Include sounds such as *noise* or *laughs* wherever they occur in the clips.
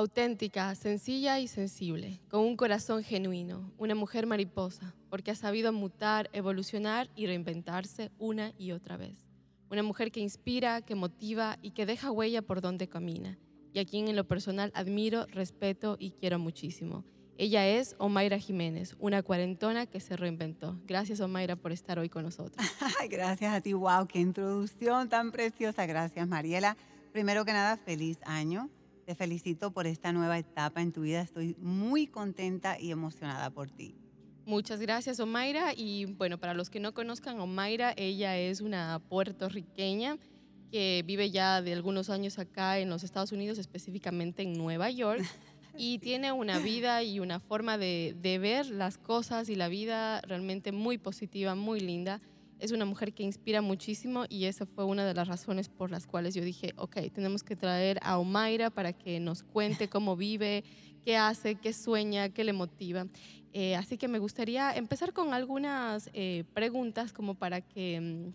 Auténtica, sencilla y sensible, con un corazón genuino, una mujer mariposa, porque ha sabido mutar, evolucionar y reinventarse una y otra vez. Una mujer que inspira, que motiva y que deja huella por donde camina, y a quien en lo personal admiro, respeto y quiero muchísimo. Ella es Omaira Jiménez, una cuarentona que se reinventó. Gracias, Omaira, por estar hoy con nosotros. *laughs* Gracias a ti, wow, qué introducción tan preciosa. Gracias, Mariela. Primero que nada, feliz año. Te felicito por esta nueva etapa en tu vida. Estoy muy contenta y emocionada por ti. Muchas gracias, Omaira. Y bueno, para los que no conozcan, Omaira, ella es una puertorriqueña que vive ya de algunos años acá en los Estados Unidos, específicamente en Nueva York. *laughs* y tiene una vida y una forma de, ver las cosas y la vida realmente muy positiva, muy linda. Es una mujer que inspira muchísimo y esa fue una de las razones por las cuales yo dije, ok, tenemos que traer a Omaira para que nos cuente cómo vive, qué hace, qué sueña, qué le motiva. Eh, así que me gustaría empezar con algunas eh, preguntas como para que mm,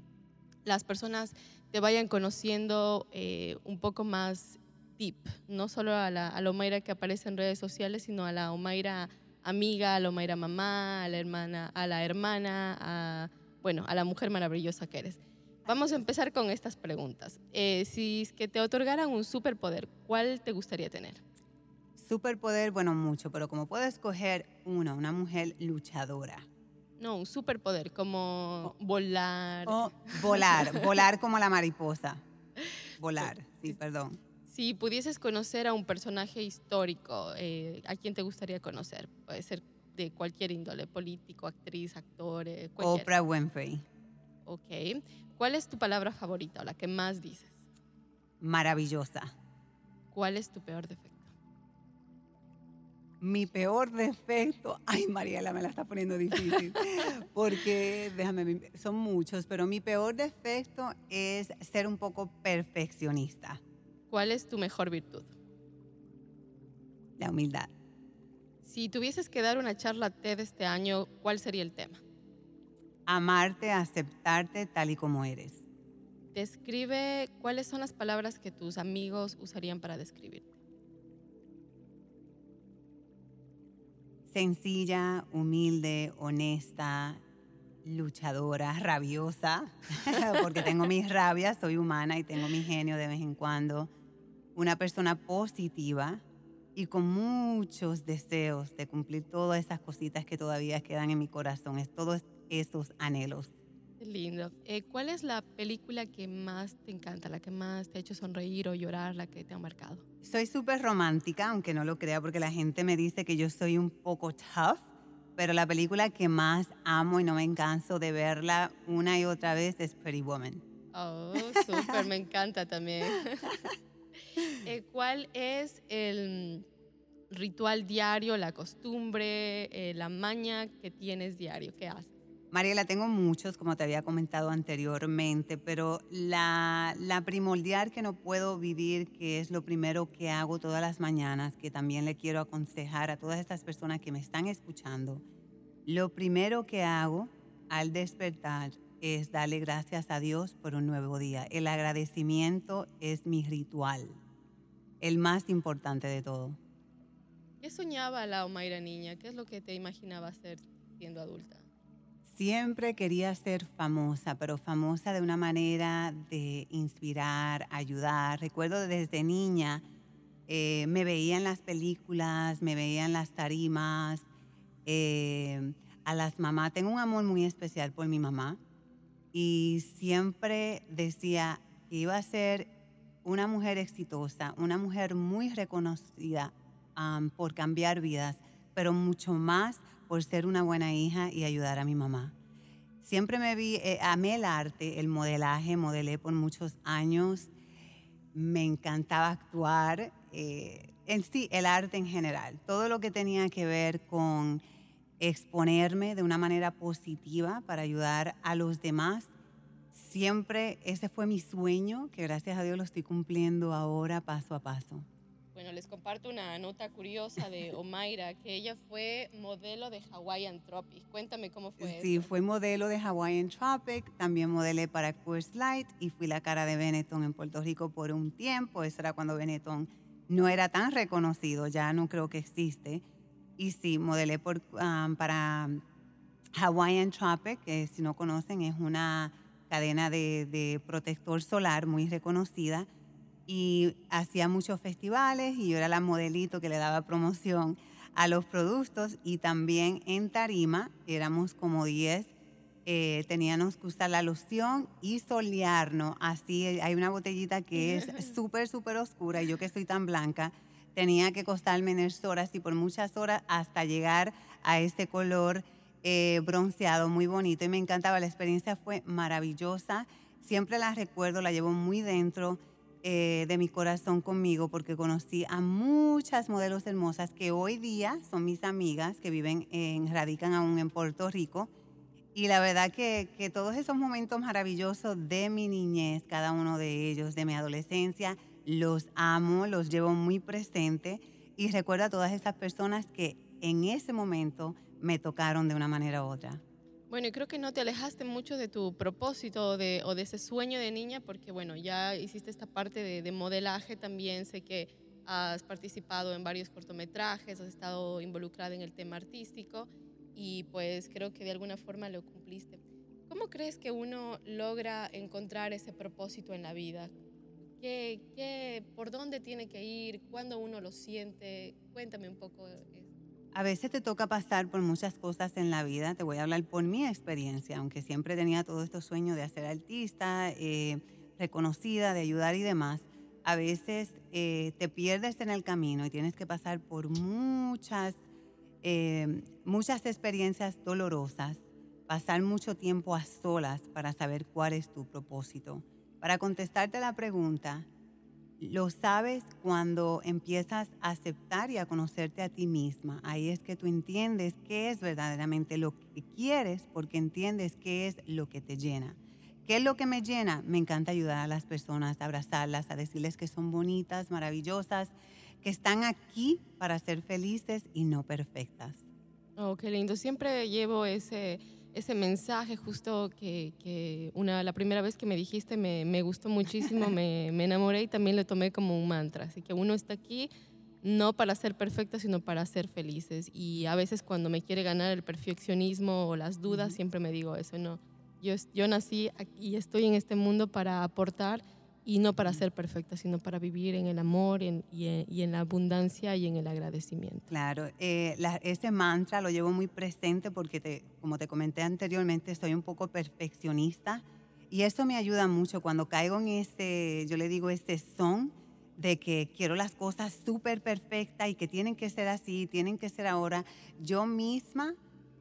las personas te vayan conociendo eh, un poco más tip, no solo a la, a Omaira que aparece en redes sociales, sino a la Omaira amiga, a la Omaira mamá, a la hermana, a la hermana, a, bueno, a la mujer maravillosa que eres. Vamos a empezar con estas preguntas. Eh, si es que te otorgaran un superpoder, ¿cuál te gustaría tener? Superpoder, bueno, mucho, pero como puedo escoger uno, una mujer luchadora. No, un superpoder, como volar. volar, *laughs* volar como la mariposa. Volar, sí, perdón. Si pudieses conocer a un personaje histórico, eh, ¿a quién te gustaría conocer? Puede ser de cualquier índole, político, actriz, actor, eh, Oprah Winfrey. Ok. ¿Cuál es tu palabra favorita o la que más dices? Maravillosa. ¿Cuál es tu peor defecto? Mi peor defecto, *laughs* ay Mariela, me la está poniendo difícil, *laughs* porque déjame, son muchos, pero mi peor defecto es ser un poco perfeccionista. ¿Cuál es tu mejor virtud? La humildad. Si tuvieses que dar una charla TED este año, ¿cuál sería el tema? Amarte, aceptarte tal y como eres. Describe cuáles son las palabras que tus amigos usarían para describirte. Sencilla, humilde, honesta, luchadora, *laughs* rabiosa, *laughs* porque tengo mis rabias, soy humana y tengo mi genio de vez en cuando una persona positiva y con muchos deseos de cumplir todas esas cositas que todavía quedan en mi corazón, es todos esos anhelos. lindo. Eh, ¿Cuál es la película que más te encanta, la que más te ha hecho sonreír o llorar, la que te ha marcado? Soy súper romántica, aunque no lo crea, porque la gente me dice que yo soy un poco tough, pero la película que más amo y no me canso de verla una y otra vez es Pretty Woman. Oh, súper, me encanta también. *laughs* ¿Cuál es el ritual diario, la costumbre, eh, la maña que tienes diario? ¿Qué haces? Mariela, tengo muchos, como te había comentado anteriormente, pero la, la primordial que no puedo vivir, que es lo primero que hago todas las mañanas, que también le quiero aconsejar a todas estas personas que me están escuchando, lo primero que hago al despertar es darle gracias a Dios por un nuevo día. El agradecimiento es mi ritual, el más importante de todo. ¿Qué soñaba la Omaira niña? ¿Qué es lo que te imaginaba ser siendo adulta? Siempre quería ser famosa, pero famosa de una manera de inspirar, ayudar. Recuerdo desde niña, eh, me veía en las películas, me veía en las tarimas, eh, a las mamás. Tengo un amor muy especial por mi mamá y siempre decía que iba a ser una mujer exitosa, una mujer muy reconocida por cambiar vidas, pero mucho más por ser una buena hija y ayudar a mi mamá. Siempre me vi, eh, amé el arte, el modelaje, modelé por muchos años, me encantaba actuar, eh, en sí, el arte en general, todo lo que tenía que ver con exponerme de una manera positiva para ayudar a los demás. Siempre ese fue mi sueño, que gracias a Dios lo estoy cumpliendo ahora paso a paso. Bueno, les comparto una nota curiosa de Omaira, que ella fue modelo de Hawaiian Tropic. Cuéntame cómo fue Sí, fue modelo de Hawaiian Tropic, también modelé para Coors Light y fui la cara de Benetton en Puerto Rico por un tiempo. Eso era cuando Benetton no era tan reconocido, ya no creo que existe. Y sí, modelé por, um, para Hawaiian Tropic, que si no conocen es una cadena de, de protector solar muy reconocida. Y hacía muchos festivales y yo era la modelito que le daba promoción a los productos y también en tarima éramos como 10 eh, teníamos que usar la loción y solearnos. Así hay una botellita que es *laughs* súper, súper oscura y yo que soy tan blanca, tenía que costarme en horas y por muchas horas hasta llegar a ese color eh, bronceado muy bonito y me encantaba. La experiencia fue maravillosa. Siempre la recuerdo, la llevo muy dentro eh, de mi corazón conmigo porque conocí a muchas modelos hermosas que hoy día son mis amigas que viven, en, radican aún en Puerto Rico y la verdad que, que, todos esos momentos maravillosos de mi niñez, cada uno de ellos, de mi adolescencia, los amo, los llevo muy presente y recuerdo a todas esas personas que en ese momento me tocaron de una manera u otra. Bueno, y creo que no te alejaste mucho de tu propósito o de ese sueño de niña, porque bueno, ya hiciste esta parte de, de modelaje también, sé que has participado en varios cortometrajes, has estado involucrada en el tema artístico y pues creo que de alguna forma lo cumpliste. ¿Cómo crees que uno logra encontrar ese propósito en la vida? ¿Qué, qué, ¿Por dónde tiene que ir? ¿Cuándo uno lo siente? Cuéntame un poco. A veces te toca pasar por muchas cosas en la vida. Te voy a hablar por mi experiencia, aunque siempre tenía todos estos sueños de ser artista, eh, reconocida, de ayudar y demás. A veces eh, te pierdes en el camino y tienes que pasar por muchas eh, muchas experiencias dolorosas, pasar mucho tiempo a solas para saber cuál es tu propósito. Para contestarte la pregunta, lo sabes cuando empiezas a aceptar y a conocerte a ti misma. Ahí es que tú entiendes qué es verdaderamente lo que quieres porque entiendes qué es lo que te llena. ¿Qué es lo que me llena? Me encanta ayudar a las personas, abrazarlas, a decirles que son bonitas, maravillosas, que están aquí para ser felices y no perfectas. Oh, qué lindo. Siempre llevo ese, ese mensaje justo que, que, una, la primera vez que me dijiste me, me gustó muchísimo, *laughs* me, me, enamoré y también lo tomé como un mantra. Así que uno está aquí no para ser perfecta, sino para ser felices. Y a veces cuando me quiere ganar el perfeccionismo o las dudas, siempre me digo eso, no. Yo, yo nací y estoy en este mundo para aportar y no para ser perfecta, sino para vivir en el amor y, en, la abundancia y en el agradecimiento. Claro, eh, ese mantra lo llevo muy presente porque, te, como te comenté anteriormente, soy un poco perfeccionista y eso me ayuda mucho cuando caigo en ese, yo le digo, ese son de que quiero las cosas súper perfectas y que tienen que ser así, tienen que ser ahora. Yo misma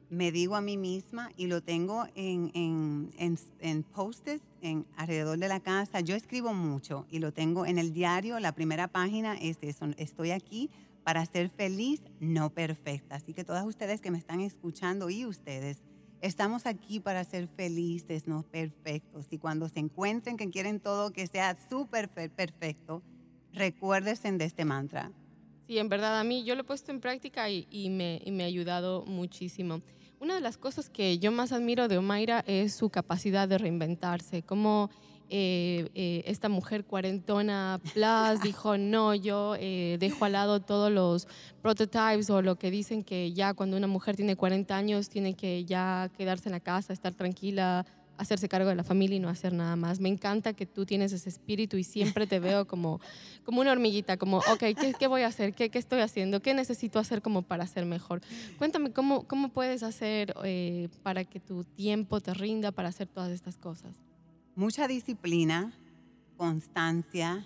me digo a mí misma y lo tengo en, en, en, en post-its en, alrededor de la casa. Yo escribo mucho y lo tengo en el diario. La primera página es eso, estoy aquí para ser feliz, no perfecta. Así que todas ustedes que me están escuchando y ustedes, estamos aquí para ser felices, no perfectos. Y cuando se encuentren que quieren todo que sea súper perfecto, recuérdense de este mantra. Sí, en verdad, a mí yo lo he puesto en práctica y, me, y ha ayudado muchísimo. Una de las cosas que yo más admiro de Omaira es su capacidad de reinventarse, como eh, eh, esta mujer cuarentona plus dijo, no, yo eh, dejo al lado todos los prototypes o lo que dicen que ya cuando una mujer tiene 40 años tiene que ya quedarse en la casa, estar tranquila, hacerse cargo de la familia y no hacer nada más. Me encanta que tú tienes ese espíritu y siempre te veo *laughs* como, como una hormiguita, como, ok, ¿qué, qué voy a hacer? ¿Qué, ¿Qué, estoy haciendo? ¿Qué necesito hacer como para ser mejor? Cuéntame, ¿cómo, cómo puedes hacer eh, para que tu tiempo te rinda para hacer todas estas cosas? Mucha disciplina, constancia,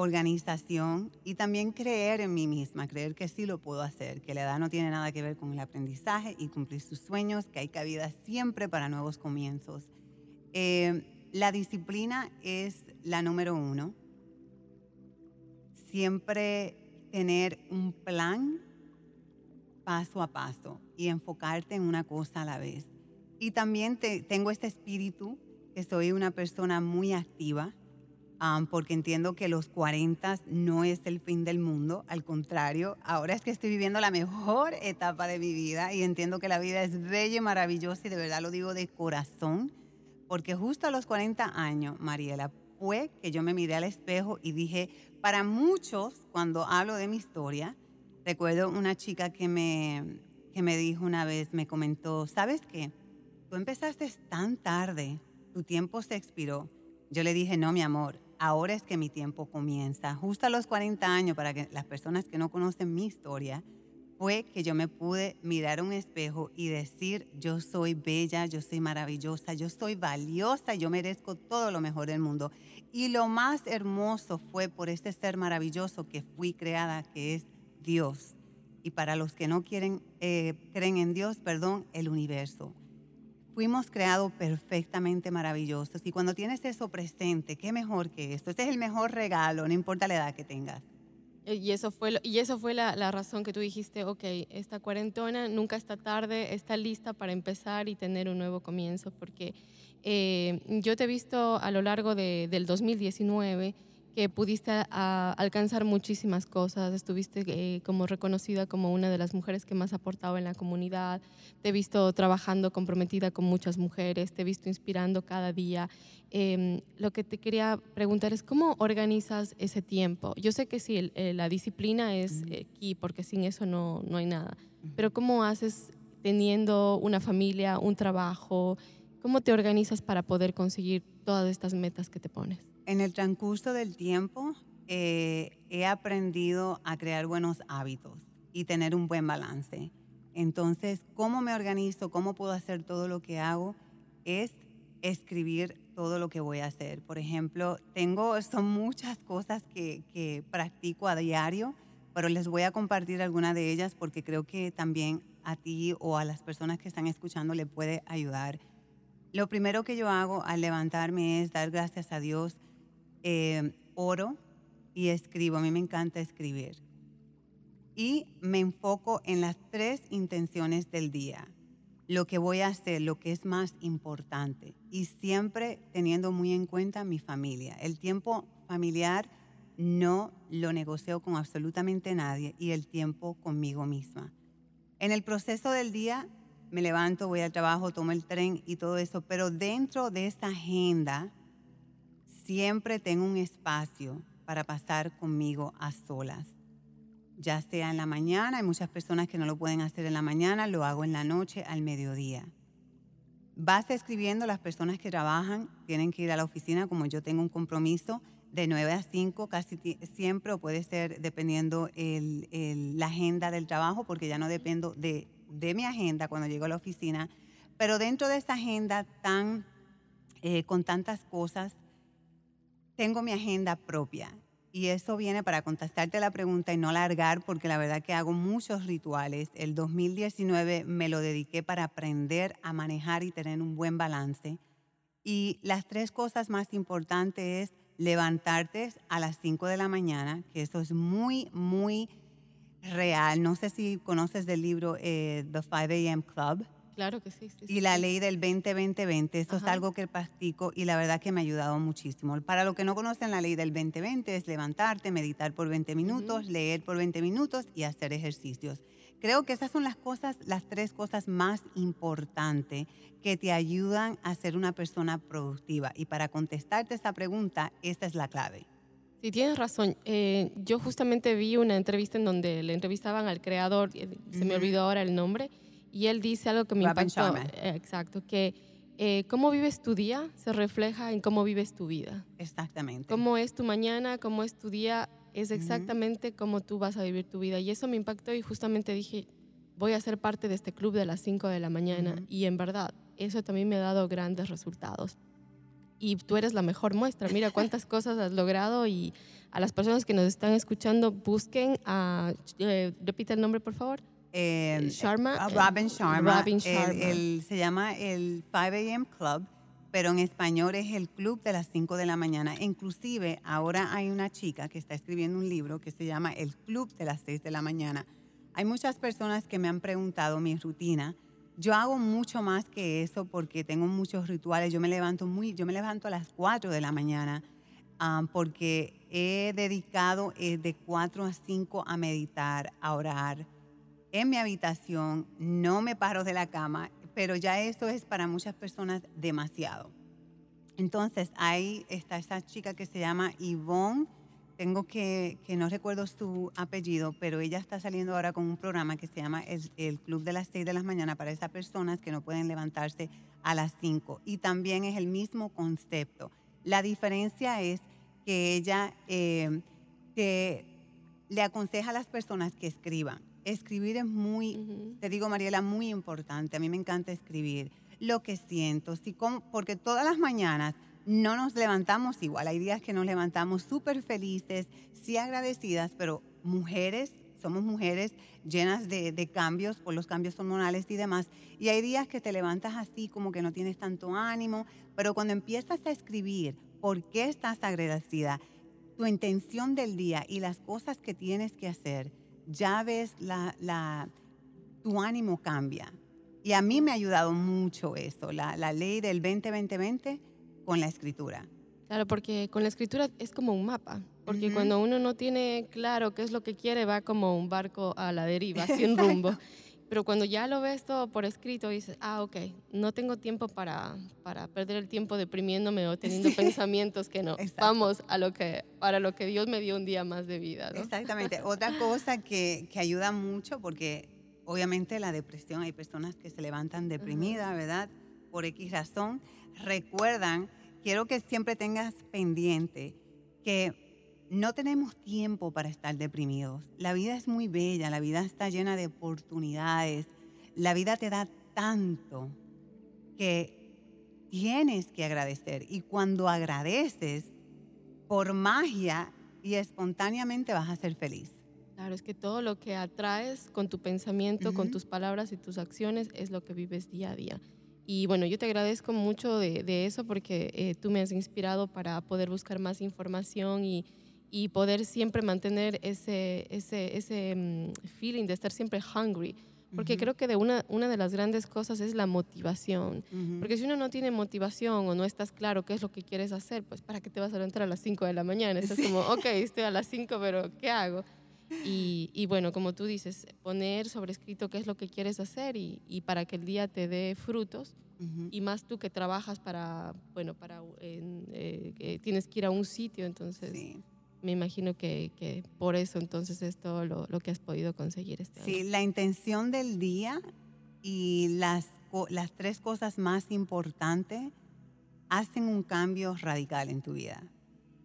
organización y también creer en mí misma, creer que sí lo puedo hacer, que la edad no tiene nada que ver con el aprendizaje y cumplir sus sueños, que hay cabida siempre para nuevos comienzos. Eh, la disciplina es la número uno. Siempre tener un plan paso a paso y enfocarte en una cosa a la vez. Y también te, tengo este espíritu que soy una persona muy activa porque entiendo que los 40 no es el fin del mundo, al contrario, ahora es que estoy viviendo la mejor etapa de mi vida y entiendo que la vida es bella y maravillosa y de verdad lo digo de corazón, porque justo a los 40 años, Mariela, fue que yo me miré al espejo y dije, para muchos, cuando hablo de mi historia, recuerdo una chica que me, que me dijo una vez, me comentó, ¿sabes qué? Tú empezaste tan tarde, tu tiempo se expiró. Yo le dije, no, mi amor, ahora es que mi tiempo comienza. Justo a los 40 años, para que las personas que no conocen mi historia, fue que yo me pude mirar un espejo y decir, yo soy bella, yo soy maravillosa, yo soy valiosa, yo merezco todo lo mejor del mundo. Y lo más hermoso fue por este ser maravilloso que fui creada, que es Dios. Y para los que no quieren, eh, creen en Dios, perdón, el universo. Fuimos creados perfectamente maravillosos. Y cuando tienes eso presente, qué mejor que esto. Este es el mejor regalo, no importa la edad que tengas. Eh, y eso fue, y eso fue la, la, razón que tú dijiste, ok, esta cuarentona nunca está tarde, está lista para empezar y tener un nuevo comienzo, porque eh, yo te he visto a lo largo de, del 2019 que pudiste alcanzar muchísimas cosas, estuviste eh, como reconocida como una de las mujeres que más ha aportado en la comunidad, te he visto trabajando comprometida con muchas mujeres, te he visto inspirando cada día. Em, lo que te quería preguntar es cómo organizas ese tiempo. Yo sé que sí, la disciplina es aquí, porque sin eso no, no hay nada, pero ¿cómo haces teniendo una familia, un trabajo? ¿Cómo te organizas para poder conseguir todas estas metas que te pones? En el transcurso del tiempo eh, he aprendido a crear buenos hábitos y tener un buen balance. Entonces, ¿cómo me organizo? ¿Cómo puedo hacer todo lo que hago? Es escribir todo lo que voy a hacer. Por ejemplo, tengo, son muchas cosas que, que practico a diario, pero les voy a compartir algunas de ellas porque creo que también a ti o a las personas que están escuchando le puede ayudar. Lo primero que yo hago al levantarme es dar gracias a Dios eh, oro y escribo. A mí me encanta escribir. Y me enfoco en las tres intenciones del día. Lo que voy a hacer, lo que es más importante. Y siempre teniendo muy en cuenta mi familia. El tiempo familiar no lo negocio con absolutamente nadie y el tiempo conmigo misma. En el proceso del día me levanto, voy al trabajo, tomo el tren y todo eso, pero dentro de esa agenda siempre tengo un espacio para pasar conmigo a solas. Ya sea en la mañana, hay muchas personas que no lo pueden hacer en la mañana, lo hago en la noche, al mediodía. Vas escribiendo, las personas que trabajan tienen que ir a la oficina, como yo tengo un compromiso de 9 a 5 casi siempre, o puede ser dependiendo la agenda del trabajo, porque ya no dependo de, de, mi agenda cuando llego a la oficina, pero dentro de esa agenda tan, eh, con tantas cosas, tengo mi agenda propia y eso viene para contestarte la pregunta y no largar porque la verdad que hago muchos rituales. El 2019 me lo dediqué para aprender a manejar y tener un buen balance. Y las tres cosas más importantes es levantarte a las 5 de la mañana, que eso es muy, muy real. No sé si conoces del libro eh, The 5 a.m. Club. Claro que sí. y la ley del 20-20-20, esto es algo que practico y la verdad que me ha ayudado muchísimo. Para los que no conocen la ley del 20-20 es levantarte, meditar por 20 minutos, leer por 20 minutos y hacer ejercicios. Creo que esas son las cosas, las tres cosas más importantes que te ayudan a ser una persona productiva. Y para contestarte esta pregunta, esta es la clave. Sí, tienes razón. Eh, yo justamente vi una entrevista en donde le entrevistaban al creador, eh, se me olvidó ahora el nombre, y él dice algo que me impactó. Eh, exacto, que eh, cómo vives tu día se refleja en cómo vives tu vida. Exactamente. Cómo es tu mañana, cómo es tu día, es exactamente cómo tú vas a vivir tu vida. Y eso me impactó y justamente dije, voy a ser parte de este club de las 5 de la mañana. Y en verdad, eso también me ha dado grandes resultados. Y tú eres la mejor muestra. Mira cuántas *laughs* cosas has logrado y a las personas que nos están escuchando, busquen a... Eh, repite el nombre, por favor. Sharma, eh, Robin Sharma. se llama el 5 a.m. Club, pero en español es el club de las 5 de la mañana. Inclusive ahora hay una chica que está escribiendo un libro que se llama El Club de las 6 de la mañana. Hay muchas personas que me han preguntado mi rutina. Yo hago mucho más que eso porque tengo muchos rituales. Yo me levanto muy, yo me levanto a las 4 de la mañana ah, porque he dedicado eh, de 4 a 5 a meditar, a orar en mi habitación, no me paro de la cama, pero ya eso es para muchas personas demasiado. Entonces, ahí está esa chica que se llama Yvonne. Tengo que, que no recuerdo su apellido, pero ella está saliendo ahora con un programa que se llama el, el Club de las 6 de la mañana para esas personas que no pueden levantarse a las 5. Y también es el mismo concepto. La diferencia es que ella eh, le aconseja a las personas que escriban. Escribir es muy, te digo Mariela, muy importante. A mí me encanta escribir lo que siento, si porque todas las mañanas no nos levantamos igual. Hay días que nos levantamos súper felices, sí agradecidas, pero mujeres, somos mujeres llenas de, de, cambios por los cambios hormonales y demás. Y hay días que te levantas así como que no tienes tanto ánimo, pero cuando empiezas a escribir por qué estás agradecida, tu intención del día y las cosas que tienes que hacer, ya ves la, la, tu ánimo cambia. Y a mí me ha ayudado mucho la, la ley del 20-20-20 con la escritura. Claro, porque con la escritura es como un mapa, porque cuando uno no tiene claro qué es lo que quiere, va como un barco a la deriva, sin *laughs* rumbo. Pero cuando ya lo ves todo por escrito, dices, ah, ok, no tengo tiempo para, para perder el tiempo deprimiéndome o teniendo pensamientos que no. Vamos a lo que, para lo que Dios me dio un día más de vida. Exactamente. *laughs* Otra cosa que, que, ayuda mucho, porque obviamente la depresión, hay personas que se levantan deprimidas, ¿verdad? Por X razón. Recuerdan, quiero que siempre tengas pendiente que no tenemos tiempo para estar deprimidos. La vida es muy bella, la vida está llena de oportunidades. La vida te da tanto que tienes que agradecer. Y cuando agradeces, por magia y espontáneamente vas a ser feliz. Claro, es que todo lo que atraes con tu pensamiento, con tus palabras y tus acciones es lo que vives día a día. Y bueno, yo te agradezco mucho de, eso porque eh, tú me has inspirado para poder buscar más información y, y poder siempre mantener ese, ese, ese mm, feeling de estar siempre hungry. Porque creo que de una, una de las grandes cosas es la motivación. Porque si uno no tiene motivación o no estás claro qué es lo que quieres hacer, pues ¿para qué te vas a levantar a las 5 de la mañana? Estás como, *laughs* ok, estoy a las 5, pero ¿qué hago? Y, y, bueno, como tú dices, poner sobre escrito qué es lo que quieres hacer y, y para que el día te dé frutos. Y más tú que trabajas para, bueno, para, eh, tienes que ir a un sitio, entonces... Sí me imagino que, por eso entonces es todo lo, que has podido conseguir este sí, la intención del día y las, las tres cosas más importantes hacen un cambio radical en tu vida.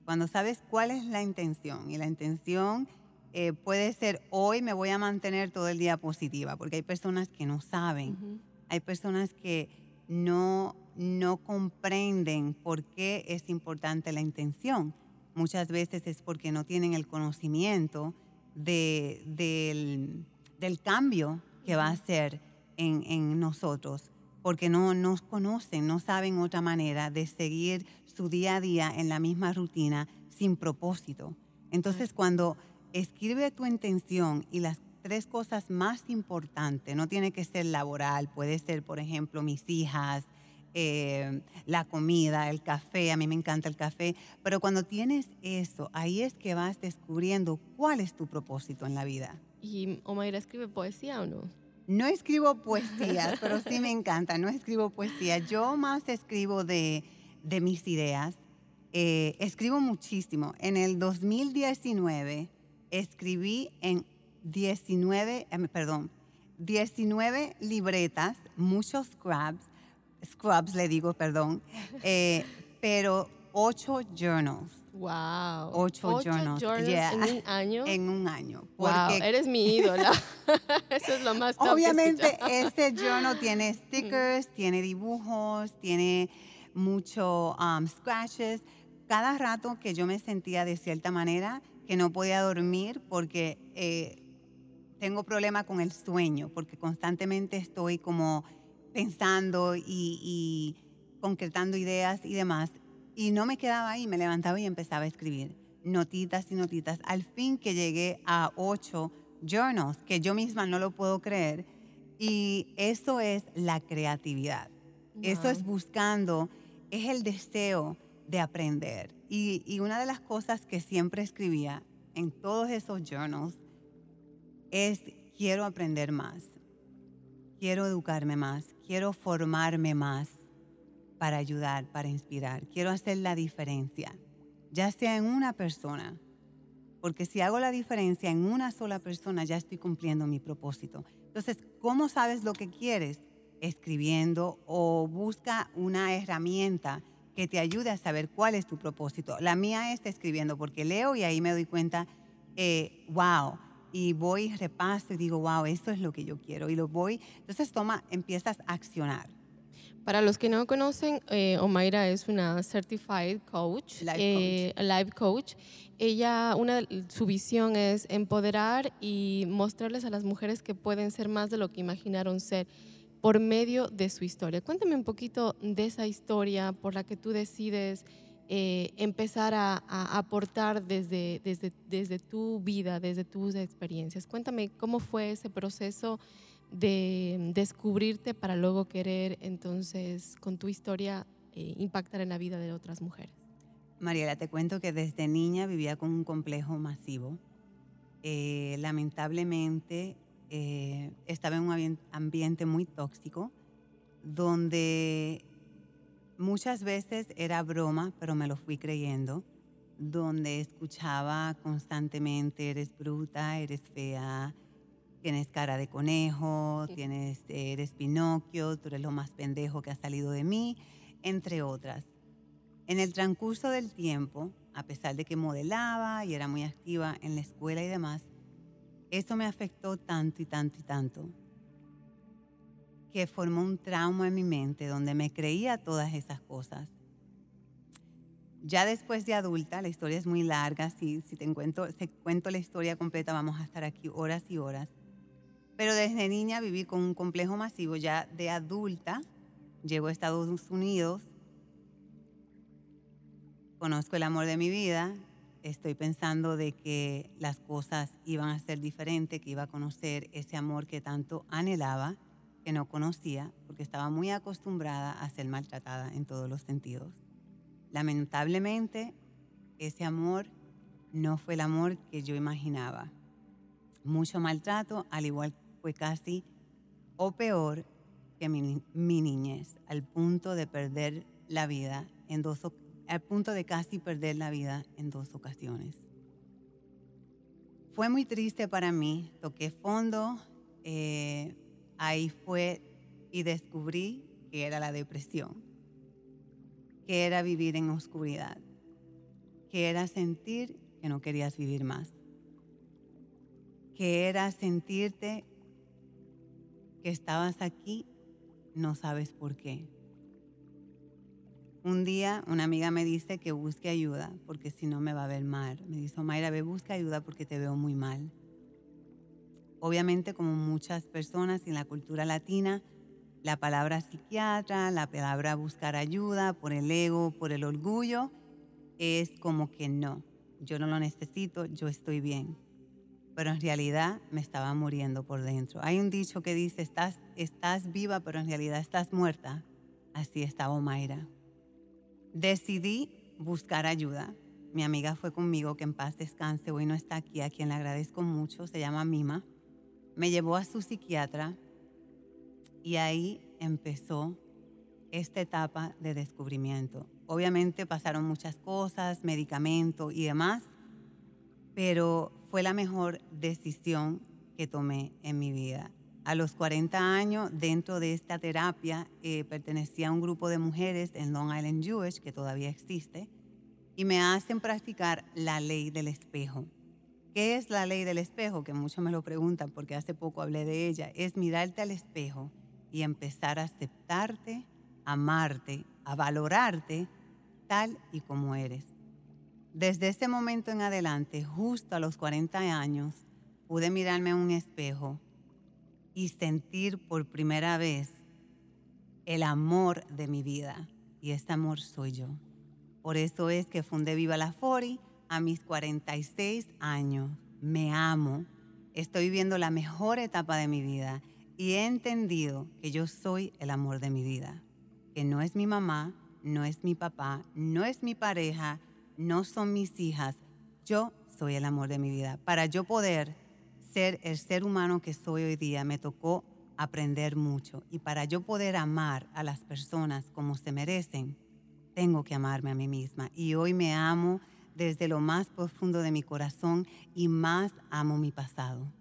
Cuando sabes cuál es la intención, y la intención eh, puede ser hoy me voy a mantener todo el día positiva, porque hay personas que no saben, hay personas que no, no comprenden por qué es importante la intención muchas veces es porque no tienen el conocimiento de, del, del, cambio que va a hacer en, en, nosotros, porque no nos conocen, no saben otra manera de seguir su día a día en la misma rutina sin propósito. Entonces, cuando escribe tu intención y las tres cosas más importantes, no tiene que ser laboral, puede ser, por ejemplo, mis hijas, eh, la comida, el café, a mí me encanta el café, pero cuando tienes eso, ahí es que vas descubriendo cuál es tu propósito en la vida. ¿Y Omaira escribe poesía o no? No escribo poesías, *laughs* pero sí me encanta, no escribo poesía. Yo más escribo de, de mis ideas. Eh, escribo muchísimo. En el 2019 escribí en 19, eh, perdón, 19 libretas, muchos scraps, scrubs, le digo, perdón, eh, pero ocho journals. Wow. Ocho, journals. en un año. *laughs* En un año. wow, eres mi ídola. *laughs* Eso es lo más Obviamente, este journal tiene *laughs* stickers, tiene dibujos, tiene mucho um, scratches. Cada rato que yo me sentía de cierta manera, que no podía dormir porque eh, tengo problema con el sueño, porque constantemente estoy como pensando y, concretando ideas y demás. Y no me quedaba ahí, me levantaba y empezaba a escribir notitas y notitas. Al fin que llegué a ocho journals, que yo misma no lo puedo creer. Y eso es la creatividad. Eso es buscando, es el deseo de aprender. Y, y, una de las cosas que siempre escribía en todos esos journals es quiero aprender más, quiero educarme más, quiero formarme más para ayudar, para inspirar. Quiero hacer la diferencia, ya sea en una persona, porque si hago la diferencia en una sola persona, ya estoy cumpliendo mi propósito. Entonces, ¿cómo sabes lo que quieres? Escribiendo o busca una herramienta que te ayude a saber cuál es tu propósito. La mía es escribiendo, porque leo y ahí me doy cuenta, eh, wow, y voy, repaso y digo, wow, esto es lo que yo quiero. Y lo voy, entonces toma, empiezas a accionar. Para los que no conocen, eh, Omaira es una certified coach, Life eh, life coach. Ella, una, su visión es empoderar y mostrarles a las mujeres que pueden ser más de lo que imaginaron ser por medio de su historia. Cuéntame un poquito de esa historia por la que tú decides eh, empezar a, a aportar desde, desde, desde tu vida, desde tus experiencias. Cuéntame cómo fue ese proceso de descubrirte para luego querer entonces con tu historia eh, impactar en la vida de otras mujeres. Mariela, te cuento que desde niña vivía con un complejo masivo. Eh, lamentablemente eh, estaba en un ambiente muy tóxico donde muchas veces era broma, pero me lo fui creyendo, donde escuchaba constantemente, eres bruta, eres fea, tienes cara de conejo, tienes, eres Pinocchio, tú eres lo más pendejo que ha salido de mí, entre otras. En el transcurso del tiempo, a pesar de que modelaba y era muy activa en la escuela y demás, eso me afectó tanto y tanto y tanto que formó un trauma en mi mente donde me creía todas esas cosas. Ya después de adulta, la historia es muy larga, si, si te cuento, si cuento la historia completa vamos a estar aquí horas y horas. Pero desde niña viví con un complejo masivo. Ya de adulta, llego a Estados Unidos, conozco el amor de mi vida, estoy pensando de que las cosas iban a ser diferentes, que iba a conocer ese amor que tanto anhelaba, que no conocía, porque estaba muy acostumbrada a ser maltratada en todos los sentidos. Lamentablemente, ese amor no fue el amor que yo imaginaba. Mucho maltrato, al igual fue casi o peor que mi, mi niñez, al punto de perder la vida en dos al punto de casi perder la vida en dos ocasiones. Fue muy triste para mí, toqué fondo, eh, ahí fue y descubrí que era la depresión, que era vivir en oscuridad, que era sentir que no querías vivir más, que era sentirte que estabas aquí, no sabes por qué. Un día una amiga me dice que busque ayuda porque si no me va a ver mal. Me dice, Mayra, ve, busca ayuda porque te veo muy mal. Obviamente, como muchas personas en la cultura latina, la palabra psiquiatra, la palabra buscar ayuda por el ego, por el orgullo, es como que no, yo no lo necesito, yo estoy bien pero en realidad me estaba muriendo por dentro. Hay un dicho que dice, estás, viva, pero en realidad estás muerta. Así estaba Mayra. Decidí buscar ayuda. Mi amiga fue conmigo, que en paz descanse, hoy no está aquí, a quien le agradezco mucho, se llama Mima. Me llevó a su psiquiatra y ahí empezó esta etapa de descubrimiento. Obviamente pasaron muchas cosas, medicamento y demás, pero fue la mejor decisión que tomé en mi vida. A los 40 años, dentro de esta terapia, eh, pertenecía a un grupo de mujeres en Long Island Jewish, que todavía existe, y me hacen practicar la ley del espejo. ¿Qué es la ley del espejo? Que muchos me lo preguntan porque hace poco hablé de ella. Es mirarte al espejo y empezar a aceptarte, amarte, a valorarte tal y como eres. Desde ese momento en adelante, justo a los 40 años, pude mirarme en un espejo y sentir por primera vez el amor de mi vida. Y este amor soy yo. Por eso es que fundé Viva la Fori a mis 46 años. Me amo. Estoy viviendo la mejor etapa de mi vida y he entendido que yo soy el amor de mi vida. Que no es mi mamá, no es mi papá, no es mi pareja, no son mis hijas, yo soy el amor de mi vida. Para yo poder ser el ser humano que soy hoy día, me tocó aprender mucho. Y para yo poder amar a las personas como se merecen, tengo que amarme a mí misma. Y hoy me amo desde lo más profundo de mi corazón y más amo mi pasado.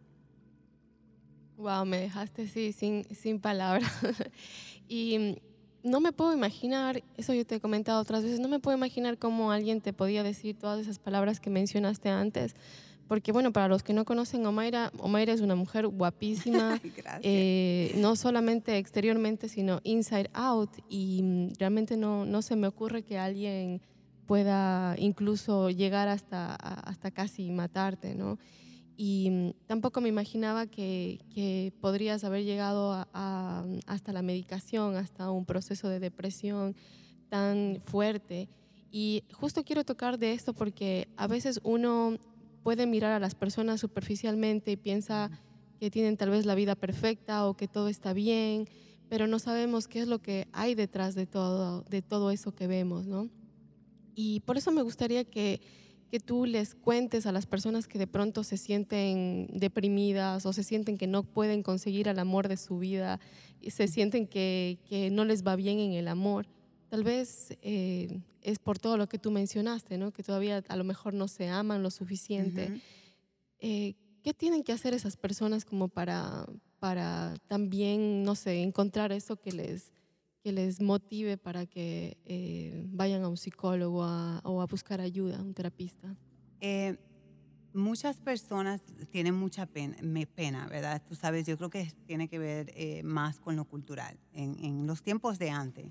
Wow, me dejaste así sin, sin palabras. *laughs* y no me puedo imaginar, eso yo te he comentado otras veces, no me puedo imaginar cómo alguien te podía decir todas esas palabras que mencionaste antes. Porque bueno, para los que no conocen a Omaira, Omaira es una mujer guapísima, *laughs* eh, no solamente exteriormente, sino inside out. Y mm, realmente no, no se me ocurre que alguien pueda incluso llegar hasta, hasta casi matarte, ¿no? Y mm, tampoco me imaginaba que, que podrías haber llegado a, hasta la medicación, hasta un proceso de depresión tan fuerte. Y justo quiero tocar de esto porque a veces uno puede mirar a las personas superficialmente y piensa que tienen tal vez la vida perfecta o que todo está bien, pero no sabemos qué es lo que hay detrás de todo, de todo eso que vemos, ¿no? Y por eso me gustaría que, que tú les cuentes a las personas que de pronto se sienten deprimidas o se sienten que no pueden conseguir el amor de su vida, y se sienten que, que no les va bien en el amor. Tal vez eh, es por todo lo que tú mencionaste, ¿no? que todavía a lo mejor no se aman lo suficiente. Eh, ¿Qué tienen que hacer esas personas como para, para también, no sé, encontrar eso que les, que les motive para que eh, vayan a un psicólogo o a buscar ayuda, a un terapista? muchas personas tienen mucha pena, pena, ¿verdad? Tú sabes, yo creo que tiene que ver más con lo cultural. En, en los tiempos de antes,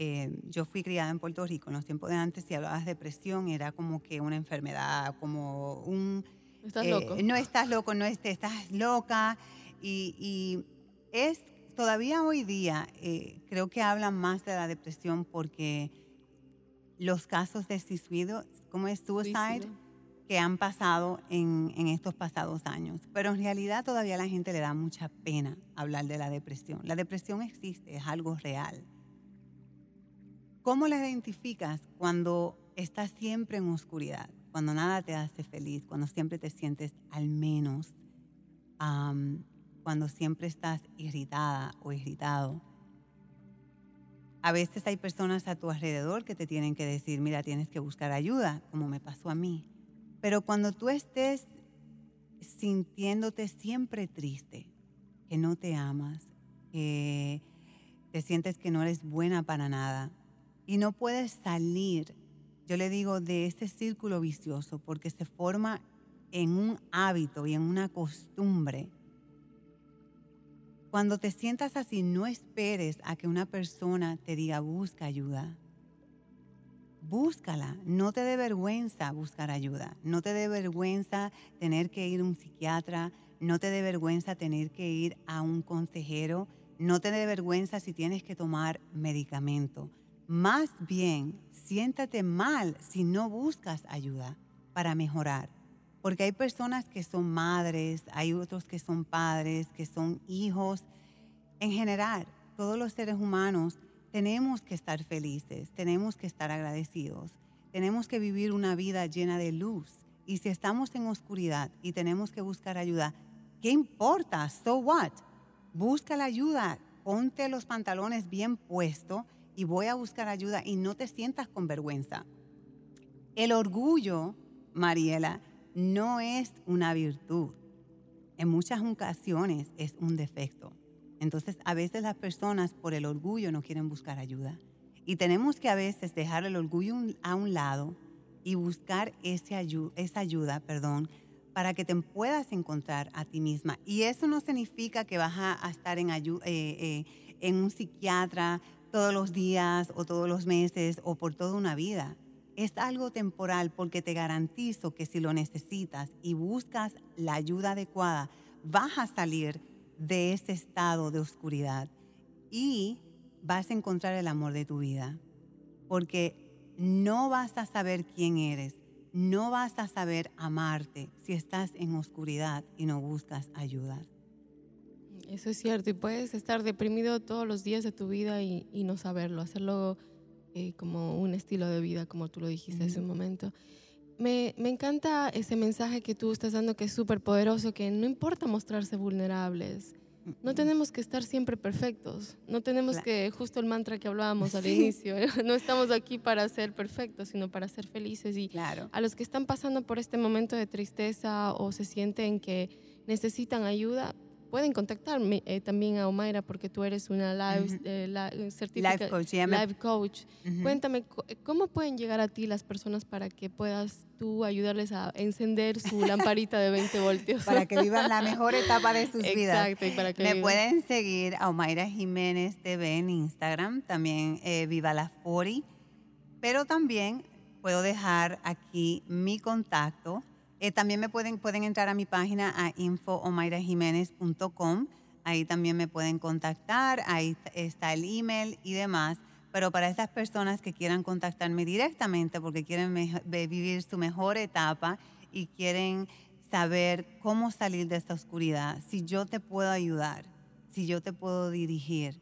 eh, yo fui criada en Puerto Rico en los tiempos de antes, si hablabas de depresión era como que una enfermedad, como un... Estás eh, loco. No estás loco, no estás loca. Y, es todavía hoy día, eh, creo que hablan más de la depresión porque los casos de suicidio, como es suicide, que han pasado en, en, estos pasados años. Pero en realidad todavía a la gente le da mucha pena hablar de la depresión. La depresión existe, es algo real. ¿Cómo la identificas cuando estás siempre en oscuridad? Cuando nada te hace feliz, cuando siempre te sientes al menos, cuando siempre estás irritada o irritado. A veces hay personas a tu alrededor que te tienen que decir, mira, tienes que buscar ayuda, como me pasó a mí. Pero cuando tú estés sintiéndote siempre triste, que no te amas, que te sientes que no eres buena para nada, y no puedes salir, yo le digo, de ese círculo vicioso porque se forma en un hábito y en una costumbre. Cuando te sientas así, no esperes a que una persona te diga busca ayuda. Búscala, no te dé vergüenza buscar ayuda, no te dé vergüenza tener que ir a un psiquiatra, no te dé vergüenza tener que ir a un consejero, no te dé vergüenza si tienes que tomar medicamento. Más bien, siéntate mal si no buscas ayuda para mejorar. Porque hay personas que son madres, hay otros que son padres, que son hijos. En general, todos los seres humanos tenemos que estar felices, tenemos que estar agradecidos, tenemos que vivir una vida llena de luz. Y si estamos en oscuridad y tenemos que buscar ayuda, ¿qué importa? So what? Busca la ayuda, ponte los pantalones bien puestos y voy a buscar ayuda y no te sientas con vergüenza. El orgullo, Mariela, no es una virtud. En muchas ocasiones es un defecto. Entonces, a veces las personas por el orgullo no quieren buscar ayuda. Y tenemos que a veces dejar el orgullo a un lado y buscar ese esa ayuda perdón, para que te puedas encontrar a ti misma. Y eso no significa que vas a, estar en, eh, eh, en un psiquiatra todos los días o todos los meses o por toda una vida. Es algo temporal porque te garantizo que si lo necesitas y buscas la ayuda adecuada, vas a salir de ese estado de oscuridad y vas a encontrar el amor de tu vida. Porque no vas a saber quién eres, no vas a saber amarte si estás en oscuridad y no buscas ayuda. Eso es cierto, y puedes estar deprimido todos los días de tu vida y, no saberlo, hacerlo eh, como un estilo de vida, como tú lo dijiste hace un momento. Me, me, encanta ese mensaje que tú estás dando que es súper poderoso, que no importa mostrarse vulnerables. no tenemos que estar siempre perfectos. No tenemos que, justo el mantra que hablábamos al inicio, *laughs* no estamos aquí para ser perfectos, sino para ser felices. Y claro. a los que están pasando por este momento de tristeza o se sienten que necesitan ayuda, pueden contactarme eh, también a Omaira porque tú eres una live, eh, life coach. Life coach. Cuéntame, eh, ¿cómo pueden llegar a ti las personas para que puedas tú ayudarles a encender su *laughs* lamparita de 20 voltios? Para que vivan la mejor etapa de sus vidas. Exacto. para que Me pueden seguir a Omaira Jiménez TV en Instagram, también Viva la Fori, pero también puedo dejar aquí mi contacto eh, también me pueden, entrar a mi página a infoomairajiménez.com. Ahí también me pueden contactar, ahí está el email y demás. Pero para esas personas que quieran contactarme directamente porque quieren vivir su mejor etapa y quieren saber cómo salir de esta oscuridad, si yo te puedo ayudar, si yo te puedo dirigir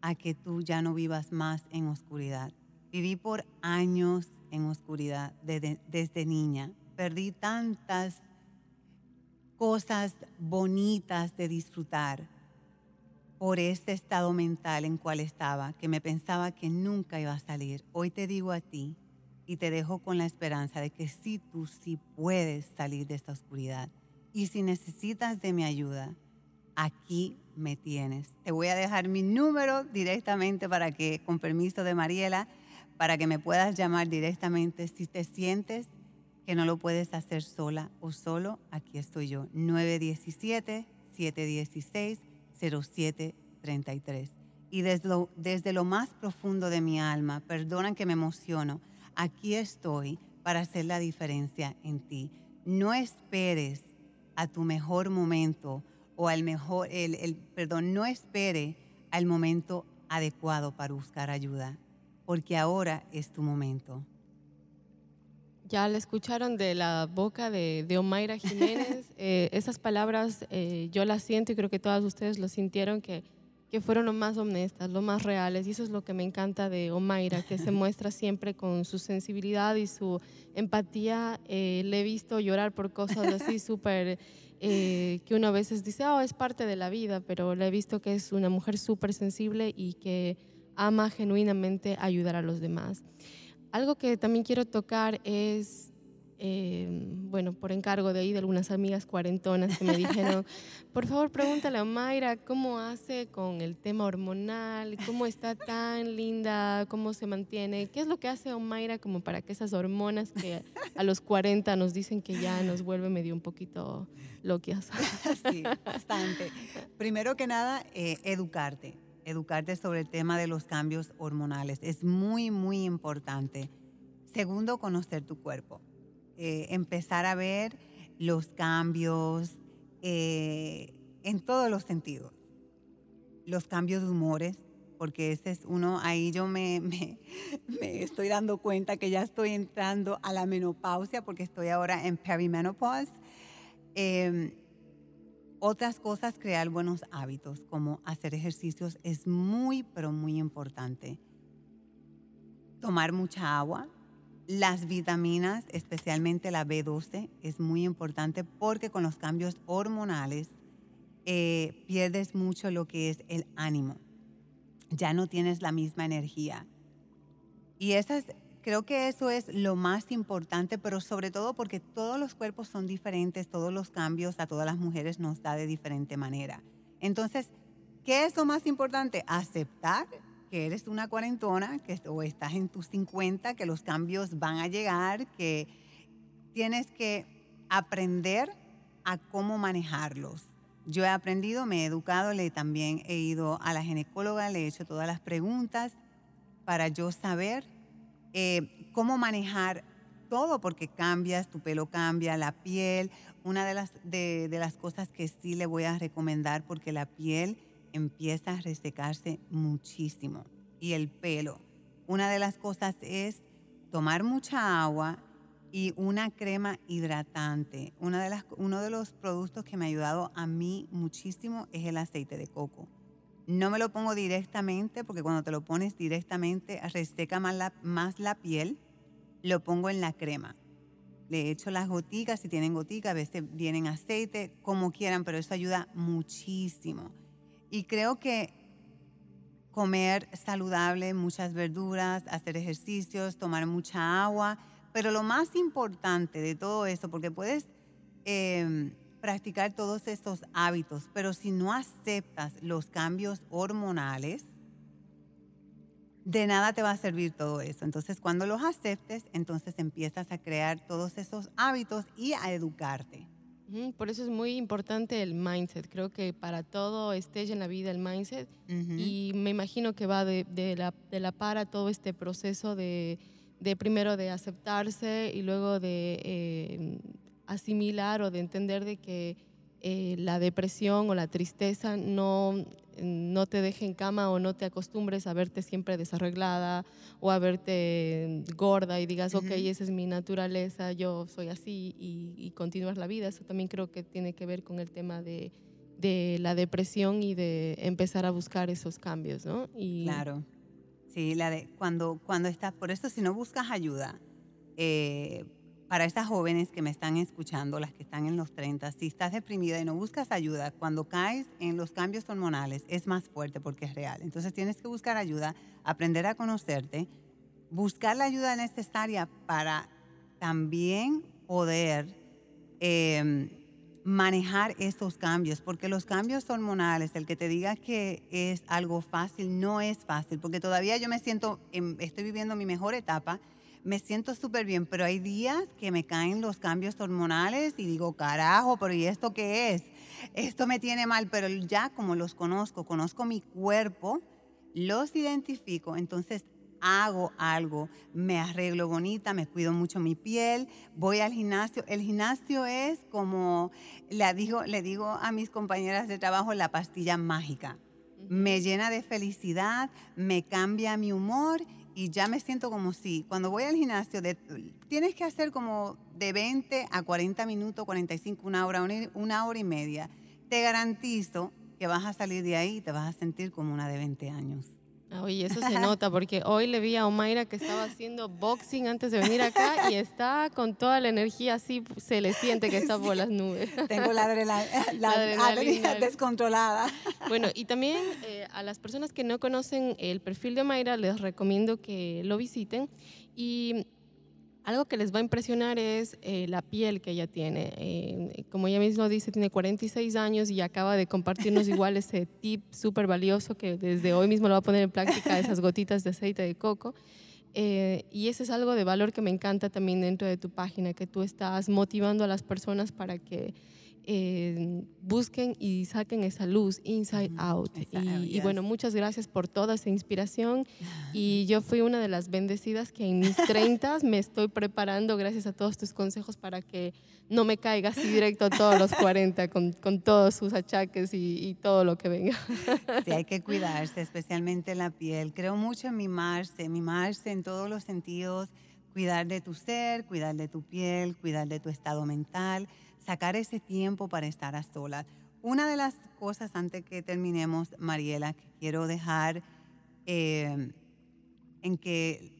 a que tú ya no vivas más en oscuridad. Viví por años en oscuridad desde niña perdí tantas cosas bonitas de disfrutar por este estado mental en cual estaba, que me pensaba que nunca iba a salir. Hoy te digo a ti y te dejo con la esperanza de que sí, tú sí puedes salir de esta oscuridad. Y si necesitas de mi ayuda, aquí me tienes. Te voy a dejar mi número directamente para que, con permiso de Mariela, para que me puedas llamar directamente si te sientes que no lo puedes hacer sola o solo, aquí estoy yo, 917-716-0733. Y desde lo, desde lo más profundo de mi alma, perdonan que me emociono, aquí estoy para hacer la diferencia en ti. No esperes a tu mejor momento o al mejor, el, el, perdón, no espere al momento adecuado para buscar ayuda, porque ahora es tu momento. Ya la escucharon de la boca de, de Omaira Jiménez. *laughs* Eh, esas palabras eh, yo las siento y creo que todas ustedes lo sintieron, que, que fueron lo más honestas, lo más reales. Y eso es lo que me encanta de Omaira, que se *laughs* muestra siempre con su sensibilidad y su empatía. Eh, le he visto llorar por cosas así *laughs* súper... que uno a veces dice, oh, es parte de la vida, pero le he visto que es una mujer súper sensible y que ama genuinamente ayudar a los demás. Algo que también quiero tocar es, em, bueno, por encargo de ahí de algunas amigas cuarentonas que me dijeron, *laughs* por favor pregúntale a Mayra cómo hace con el tema hormonal, cómo está tan linda, cómo se mantiene, qué es lo que hace Mayra como para que esas hormonas que a los 40 nos dicen que ya nos vuelve medio un poquito loquias. *laughs* Sí, bastante. Primero que nada, eh, educarte educarte sobre el tema de los cambios hormonales. Es muy, muy importante. Segundo, conocer tu cuerpo. Eh, empezar a ver los cambios eh, en todos los sentidos. Los cambios de humores, porque ese es uno, ahí yo me, me, *laughs* estoy dando cuenta que ya estoy entrando a la menopausia porque estoy ahora en perimenopause. Eh, otras cosas, crear buenos hábitos, como hacer ejercicios, es muy, pero muy importante. Tomar mucha agua. Las vitaminas, especialmente la B12, es muy importante porque con los cambios hormonales eh, pierdes mucho lo que es el ánimo. Ya no tienes la misma energía. Y esas Creo que eso es lo más importante, pero sobre todo porque todos los cuerpos son diferentes, todos los cambios a todas las mujeres nos da de diferente manera. Entonces, ¿qué es lo más importante? Aceptar que eres una cuarentona, que o estás en tus 50, que los cambios van a llegar, que tienes que aprender a cómo manejarlos. Yo he aprendido, me he educado, le también he ido a la ginecóloga, le he hecho todas las preguntas para yo saber eh, cómo manejar todo, porque cambias, tu pelo cambia, la piel. Una de las, de, las cosas que sí le voy a recomendar, porque la piel empieza a resecarse muchísimo y el pelo. Una de las cosas es tomar mucha agua y una crema hidratante. Una de las, uno de los productos que me ha ayudado a mí muchísimo es el aceite de coco. No me lo pongo directamente porque cuando te lo pones directamente reseca más la, más la piel. Lo pongo en la crema. Le echo las goticas, si tienen goticas, a veces vienen aceite, como quieran, pero eso ayuda muchísimo. Y creo que comer saludable, muchas verduras, hacer ejercicios, tomar mucha agua, pero lo más importante de todo eso, porque puedes em, practicar todos estos hábitos, pero si no aceptas los cambios hormonales, de nada te va a servir todo eso. Entonces, cuando los aceptes, entonces empiezas a crear todos esos hábitos y a educarte. Por eso es muy importante el mindset. Creo que para todo stage en la vida el mindset. Y me imagino que va de, la, de la par a todo este proceso de, primero de aceptarse y luego de eh, asimilar o de entender de que eh, la depresión o la tristeza no, no te deje en cama o no te acostumbres a verte siempre desarreglada o a verte gorda y digas, ok, esa es mi naturaleza, yo soy así y, y continúas la vida. Eso también creo que tiene que ver con el tema de, de la depresión y de empezar a buscar esos cambios, ¿no? Y, claro. Sí, la de cuando, cuando estás, por eso si no buscas ayuda, eh, para estas jóvenes que me están escuchando, las que están en los 30, si estás deprimida y no buscas ayuda, cuando caes en los cambios hormonales es más fuerte porque es real. Entonces tienes que buscar ayuda, aprender a conocerte, buscar la ayuda necesaria para también poder em, manejar estos cambios, porque los cambios hormonales, el que te diga que es algo fácil, no es fácil, porque todavía yo me siento, estoy viviendo mi mejor etapa me siento súper bien, pero hay días que me caen los cambios hormonales y digo, carajo, pero ¿y esto qué es? Esto me tiene mal, pero ya como los conozco, conozco mi cuerpo, los identifico, entonces hago algo, me arreglo bonita, me cuido mucho mi piel, voy al gimnasio. El gimnasio es como, le digo, le digo a mis compañeras de trabajo, la pastilla mágica. Me llena de felicidad, me cambia mi humor y ya me siento como si cuando voy al gimnasio tienes que hacer como de 20 a 40 minutos, 45, una hora, una hora y media. Te garantizo que vas a salir de ahí y te vas a sentir como una de 20 años. Oye, eso se nota porque hoy le vi a Omaira que estaba haciendo boxing antes de venir acá y está con toda la energía así, se le siente que está por las nubes. Tengo la, *laughs* adrenalina, descontrolada. Bueno, y también eh, a las personas que no conocen el perfil de Omaira les recomiendo que lo visiten y algo que les va a impresionar es eh, la piel que ella tiene. Eh, como ella misma dice, tiene 46 años y acaba de compartirnos igual *laughs* ese tip súper valioso que desde hoy mismo lo va a poner en práctica, esas gotitas de aceite de coco. Eh, y ese es algo de valor que me encanta también dentro de tu página, que tú estás motivando a las personas para que eh, busquen y saquen esa luz inside out. y, bueno, muchas gracias por toda esa inspiración. *laughs* Y yo fui una de las bendecidas que en mis 30 me estoy preparando gracias a todos tus consejos para que no me caiga así directo a todos los 40 con, con todos sus achaques y, y, todo lo que venga. *laughs* Sí, hay que cuidarse, especialmente la piel. Creo mucho en mimarse, mimarse en todos los sentidos, cuidar de tu ser, cuidar de tu piel, cuidar de tu estado mental sacar ese tiempo para estar a solas. Una de las cosas antes que terminemos, Mariela, que quiero dejar eh, en que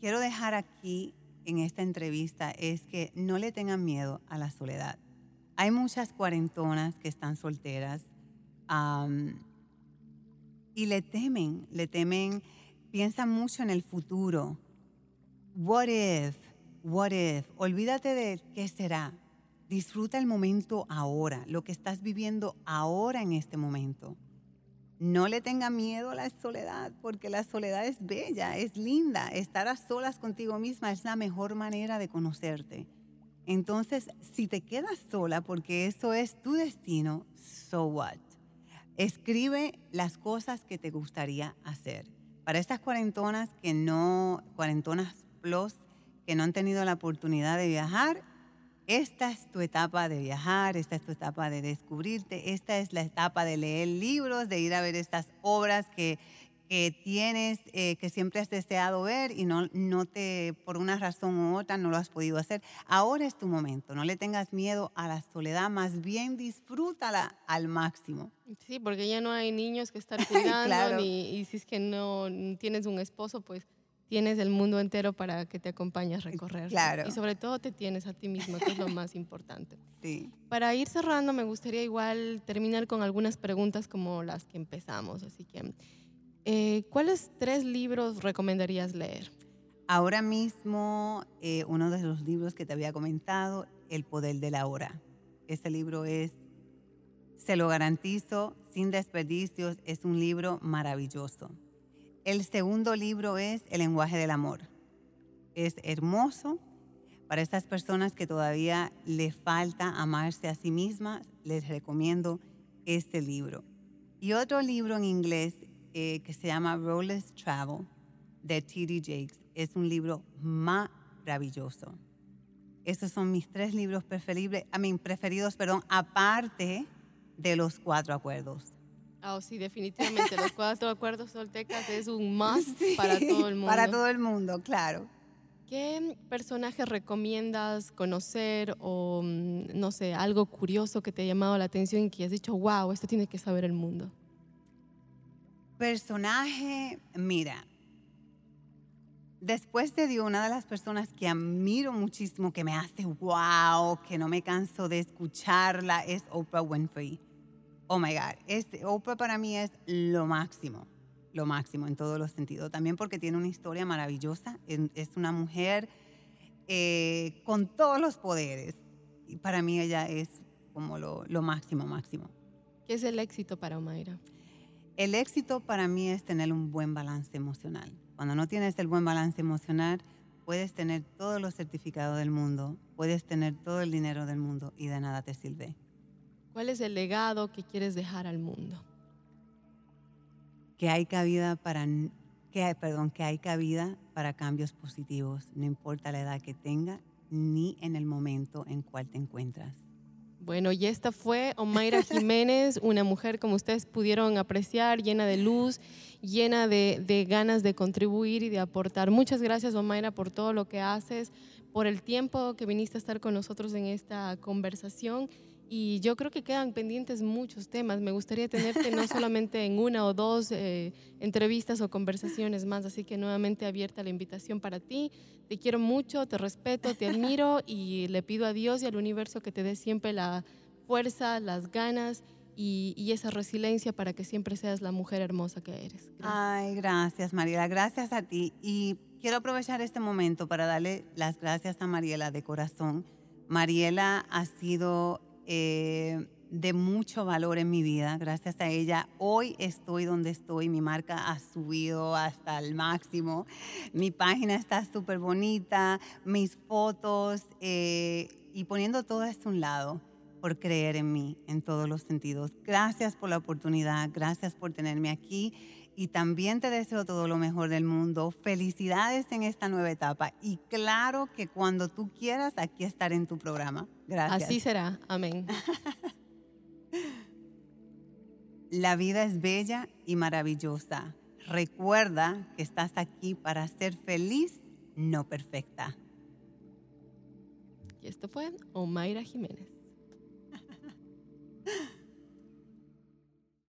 quiero dejar aquí en esta entrevista es que no le tengan miedo a la soledad. Hay muchas cuarentonas que están solteras y le temen, le temen, piensan mucho en el futuro. What if? What if? Olvídate de qué será. Disfruta el momento ahora, lo que estás viviendo ahora en este momento. No le tenga miedo a la soledad, porque la soledad es bella, es linda. Estar a solas contigo misma es la mejor manera de conocerte. Entonces, si te quedas sola porque eso es tu destino, so what? Escribe las cosas que te gustaría hacer. Para estas cuarentonas que no, cuarentonas plus, que no han tenido la oportunidad de viajar, esta es tu etapa de viajar, esta es tu etapa de descubrirte, esta es la etapa de leer libros, de ir a ver estas obras que, tienes, eh, que siempre has deseado ver y no, no te, por una razón u otra, no lo has podido hacer. Ahora es tu momento, no le tengas miedo a la soledad, más bien disfrútala al máximo. Sí, porque ya no hay niños que estar *laughs* cuidando, y si es que no tienes un esposo, pues tienes el mundo entero para que te acompañes a recorrer. Claro. Y sobre todo te tienes a ti mismo, que es lo más importante. *laughs* Sí. Para ir cerrando, me gustaría igual terminar con algunas preguntas como las que empezamos. Así que, eh, ¿cuáles tres libros recomendarías leer? Ahora mismo, eh, uno de los libros que te había comentado, El Poder de la Hora. Ese libro es, se lo garantizo, sin desperdicios, es un libro maravilloso. El segundo libro es El lenguaje del amor. Es hermoso. Para estas personas que todavía le falta amarse a sí mismas, les recomiendo este libro. Y otro libro en inglés eh, que se llama Roleless Travel de T.D. Jakes. Es un libro maravilloso. Esos son mis tres libros preferibles, a mí preferidos, perdón, aparte de los cuatro acuerdos. Ah, sí, definitivamente. Los cuatro acuerdos soltecas es un más *laughs* para todo el mundo. Para todo el mundo, claro. ¿Qué personaje recomiendas conocer o, mm, no sé, algo curioso que te ha llamado la atención y que has dicho, wow, esto tiene que saber el mundo? Personaje, mira, después de Dios, una de las personas que admiro muchísimo, que me hace wow, que no me canso de escucharla, es Oprah Winfrey oh my God, este, Oprah para mí es lo máximo, lo máximo en todos los sentidos. También porque tiene una historia maravillosa, es una mujer eh, con todos los poderes. Y para mí ella es como lo, lo máximo, máximo. ¿Qué es el éxito para Omaira? El éxito para mí es tener un buen balance emocional. Cuando no tienes el buen balance emocional, puedes tener todos los certificados del mundo, puedes tener todo el dinero del mundo y de nada te sirve. ¿Cuál es el legado que quieres dejar al mundo? Que hay cabida para que perdón, que hay cabida para cambios positivos, no importa la edad que tenga ni en el momento en cual te encuentras. Bueno, y esta fue Omaira *laughs* Jiménez, una mujer como ustedes pudieron apreciar, llena de luz, llena de, de, ganas de contribuir y de aportar. Muchas gracias, Omaira, por todo lo que haces, por el tiempo que viniste a estar con nosotros en esta conversación y yo creo que quedan pendientes muchos temas. Me gustaría tenerte no *laughs* solamente en una o dos eh, entrevistas o conversaciones más, así que nuevamente abierta la invitación para ti. Te quiero mucho, te respeto, te admiro *laughs* y le pido a Dios y al universo que te dé siempre la fuerza, las ganas y, y, esa resiliencia para que siempre seas la mujer hermosa que eres. Gracias. Ay, gracias Mariela, gracias a ti. Y quiero aprovechar este momento para darle las gracias a Mariela de corazón. Mariela ha sido eh, de mucho valor en mi vida. Gracias a ella, hoy estoy donde estoy. Mi marca ha subido hasta el máximo. Mi página está súper bonita, mis fotos eh, y poniendo todo esto a un lado por creer en mí en todos los sentidos. Gracias por la oportunidad, gracias por tenerme aquí y también te deseo todo lo mejor del mundo. Felicidades en esta nueva etapa y claro que cuando tú quieras, aquí estaré en tu programa. Gracias. Así será. Amén. *laughs* La vida es bella y maravillosa. Recuerda que estás aquí para ser feliz, no perfecta. Y esto fue Omaira Jiménez.